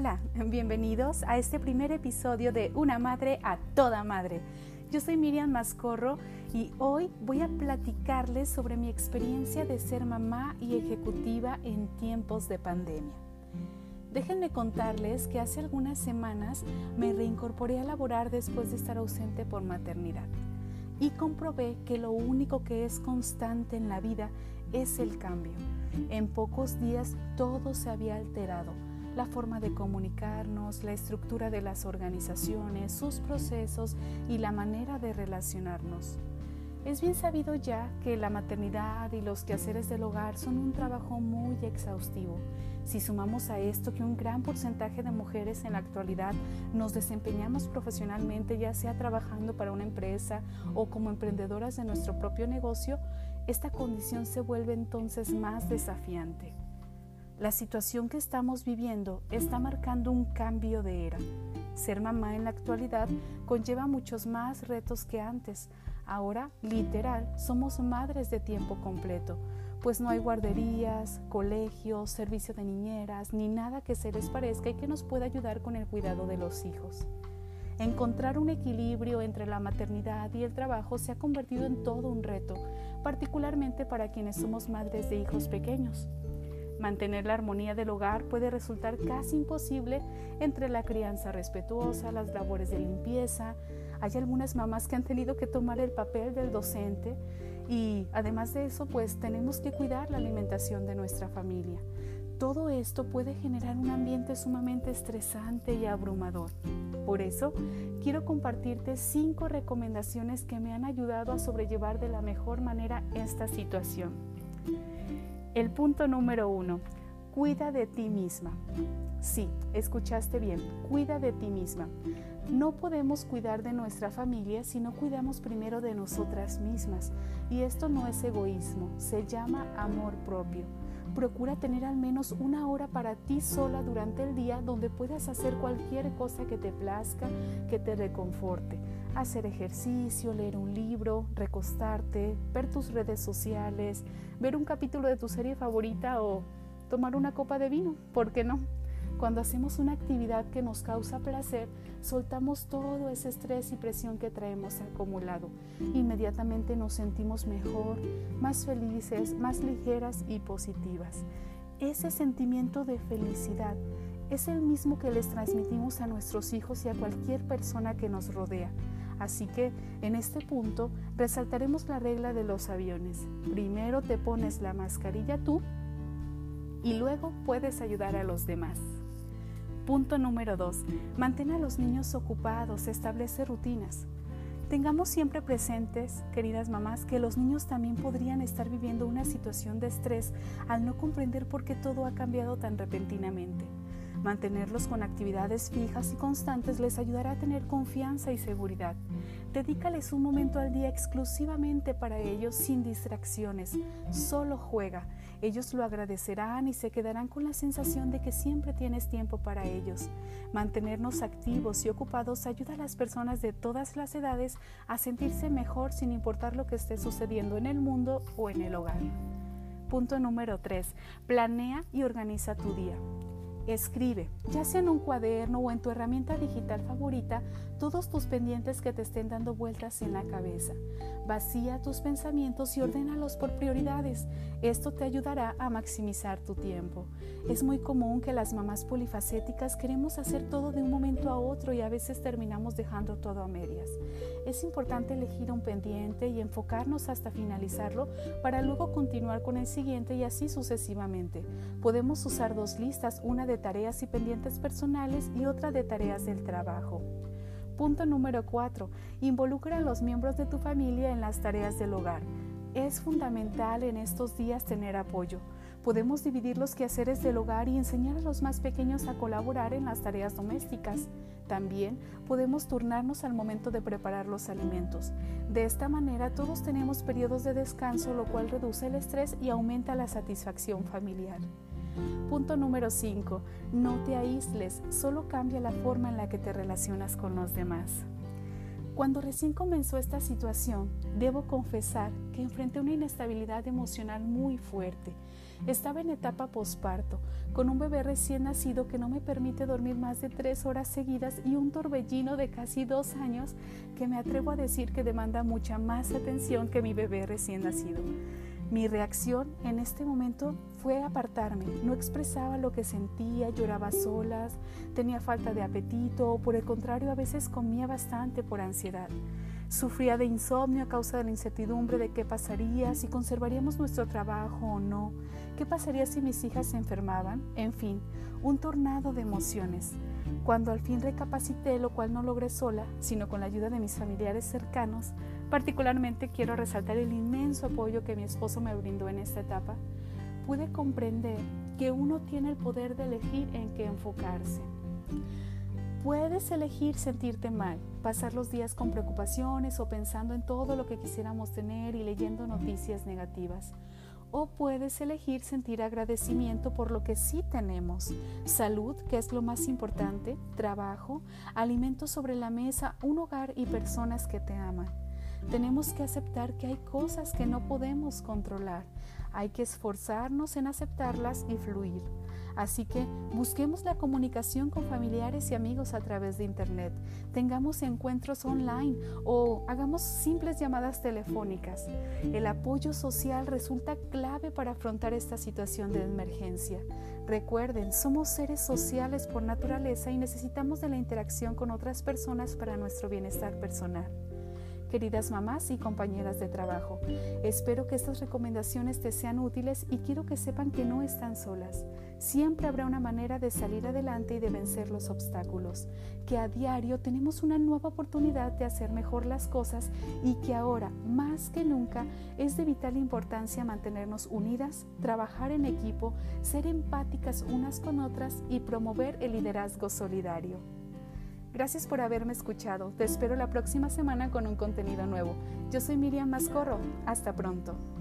Hola, bienvenidos a este primer episodio de Una Madre a Toda Madre. Yo soy Miriam Mascorro y hoy voy a platicarles sobre mi experiencia de ser mamá y ejecutiva en tiempos de pandemia. Déjenme contarles que hace algunas semanas me reincorporé a laborar después de estar ausente por maternidad y comprobé que lo único que es constante en la vida es el cambio. En pocos días todo se había alterado la forma de comunicarnos, la estructura de las organizaciones, sus procesos y la manera de relacionarnos. Es bien sabido ya que la maternidad y los quehaceres del hogar son un trabajo muy exhaustivo. Si sumamos a esto que un gran porcentaje de mujeres en la actualidad nos desempeñamos profesionalmente, ya sea trabajando para una empresa o como emprendedoras de nuestro propio negocio, esta condición se vuelve entonces más desafiante. La situación que estamos viviendo está marcando un cambio de era. Ser mamá en la actualidad conlleva muchos más retos que antes. Ahora, literal, somos madres de tiempo completo, pues no hay guarderías, colegios, servicio de niñeras, ni nada que se les parezca y que nos pueda ayudar con el cuidado de los hijos. Encontrar un equilibrio entre la maternidad y el trabajo se ha convertido en todo un reto, particularmente para quienes somos madres de hijos pequeños. Mantener la armonía del hogar puede resultar casi imposible entre la crianza respetuosa, las labores de limpieza. Hay algunas mamás que han tenido que tomar el papel del docente y además de eso, pues tenemos que cuidar la alimentación de nuestra familia. Todo esto puede generar un ambiente sumamente estresante y abrumador. Por eso, quiero compartirte cinco recomendaciones que me han ayudado a sobrellevar de la mejor manera esta situación. El punto número uno, cuida de ti misma. Sí, escuchaste bien, cuida de ti misma. No podemos cuidar de nuestra familia si no cuidamos primero de nosotras mismas. Y esto no es egoísmo, se llama amor propio. Procura tener al menos una hora para ti sola durante el día donde puedas hacer cualquier cosa que te plazca, que te reconforte hacer ejercicio, leer un libro, recostarte, ver tus redes sociales, ver un capítulo de tu serie favorita o tomar una copa de vino, ¿por qué no? Cuando hacemos una actividad que nos causa placer, soltamos todo ese estrés y presión que traemos acumulado. Inmediatamente nos sentimos mejor, más felices, más ligeras y positivas. Ese sentimiento de felicidad es el mismo que les transmitimos a nuestros hijos y a cualquier persona que nos rodea. Así que en este punto resaltaremos la regla de los aviones. Primero te pones la mascarilla tú y luego puedes ayudar a los demás. Punto número 2. Mantén a los niños ocupados, establece rutinas. Tengamos siempre presentes, queridas mamás, que los niños también podrían estar viviendo una situación de estrés al no comprender por qué todo ha cambiado tan repentinamente. Mantenerlos con actividades fijas y constantes les ayudará a tener confianza y seguridad. Dedícales un momento al día exclusivamente para ellos sin distracciones. Solo juega. Ellos lo agradecerán y se quedarán con la sensación de que siempre tienes tiempo para ellos. Mantenernos activos y ocupados ayuda a las personas de todas las edades a sentirse mejor sin importar lo que esté sucediendo en el mundo o en el hogar. Punto número 3. Planea y organiza tu día. Escribe, ya sea en un cuaderno o en tu herramienta digital favorita, todos tus pendientes que te estén dando vueltas en la cabeza. Vacía tus pensamientos y ordénalos por prioridades. Esto te ayudará a maximizar tu tiempo. Es muy común que las mamás polifacéticas queremos hacer todo de un momento a otro y a veces terminamos dejando todo a medias. Es importante elegir un pendiente y enfocarnos hasta finalizarlo para luego continuar con el siguiente y así sucesivamente. Podemos usar dos listas, una de tareas y pendientes personales y otra de tareas del trabajo. Punto número 4. Involucra a los miembros de tu familia en las tareas del hogar. Es fundamental en estos días tener apoyo. Podemos dividir los quehaceres del hogar y enseñar a los más pequeños a colaborar en las tareas domésticas. También podemos turnarnos al momento de preparar los alimentos. De esta manera todos tenemos periodos de descanso, lo cual reduce el estrés y aumenta la satisfacción familiar. Punto número 5. No te aísles, solo cambia la forma en la que te relacionas con los demás. Cuando recién comenzó esta situación, debo confesar que enfrenté una inestabilidad emocional muy fuerte. Estaba en etapa posparto, con un bebé recién nacido que no me permite dormir más de tres horas seguidas y un torbellino de casi dos años que me atrevo a decir que demanda mucha más atención que mi bebé recién nacido. Mi reacción en este momento fue apartarme. No expresaba lo que sentía, lloraba solas, tenía falta de apetito o por el contrario a veces comía bastante por ansiedad. Sufría de insomnio a causa de la incertidumbre de qué pasaría, si conservaríamos nuestro trabajo o no, qué pasaría si mis hijas se enfermaban, en fin, un tornado de emociones. Cuando al fin recapacité, lo cual no logré sola, sino con la ayuda de mis familiares cercanos, particularmente quiero resaltar el inmenso apoyo que mi esposo me brindó en esta etapa, pude comprender que uno tiene el poder de elegir en qué enfocarse. Puedes elegir sentirte mal, pasar los días con preocupaciones o pensando en todo lo que quisiéramos tener y leyendo noticias negativas. O puedes elegir sentir agradecimiento por lo que sí tenemos. Salud, que es lo más importante, trabajo, alimentos sobre la mesa, un hogar y personas que te aman. Tenemos que aceptar que hay cosas que no podemos controlar. Hay que esforzarnos en aceptarlas y fluir. Así que busquemos la comunicación con familiares y amigos a través de Internet, tengamos encuentros online o hagamos simples llamadas telefónicas. El apoyo social resulta clave para afrontar esta situación de emergencia. Recuerden, somos seres sociales por naturaleza y necesitamos de la interacción con otras personas para nuestro bienestar personal queridas mamás y compañeras de trabajo. Espero que estas recomendaciones te sean útiles y quiero que sepan que no están solas. Siempre habrá una manera de salir adelante y de vencer los obstáculos, que a diario tenemos una nueva oportunidad de hacer mejor las cosas y que ahora, más que nunca, es de vital importancia mantenernos unidas, trabajar en equipo, ser empáticas unas con otras y promover el liderazgo solidario. Gracias por haberme escuchado. Te espero la próxima semana con un contenido nuevo. Yo soy Miriam Mascorro. Hasta pronto.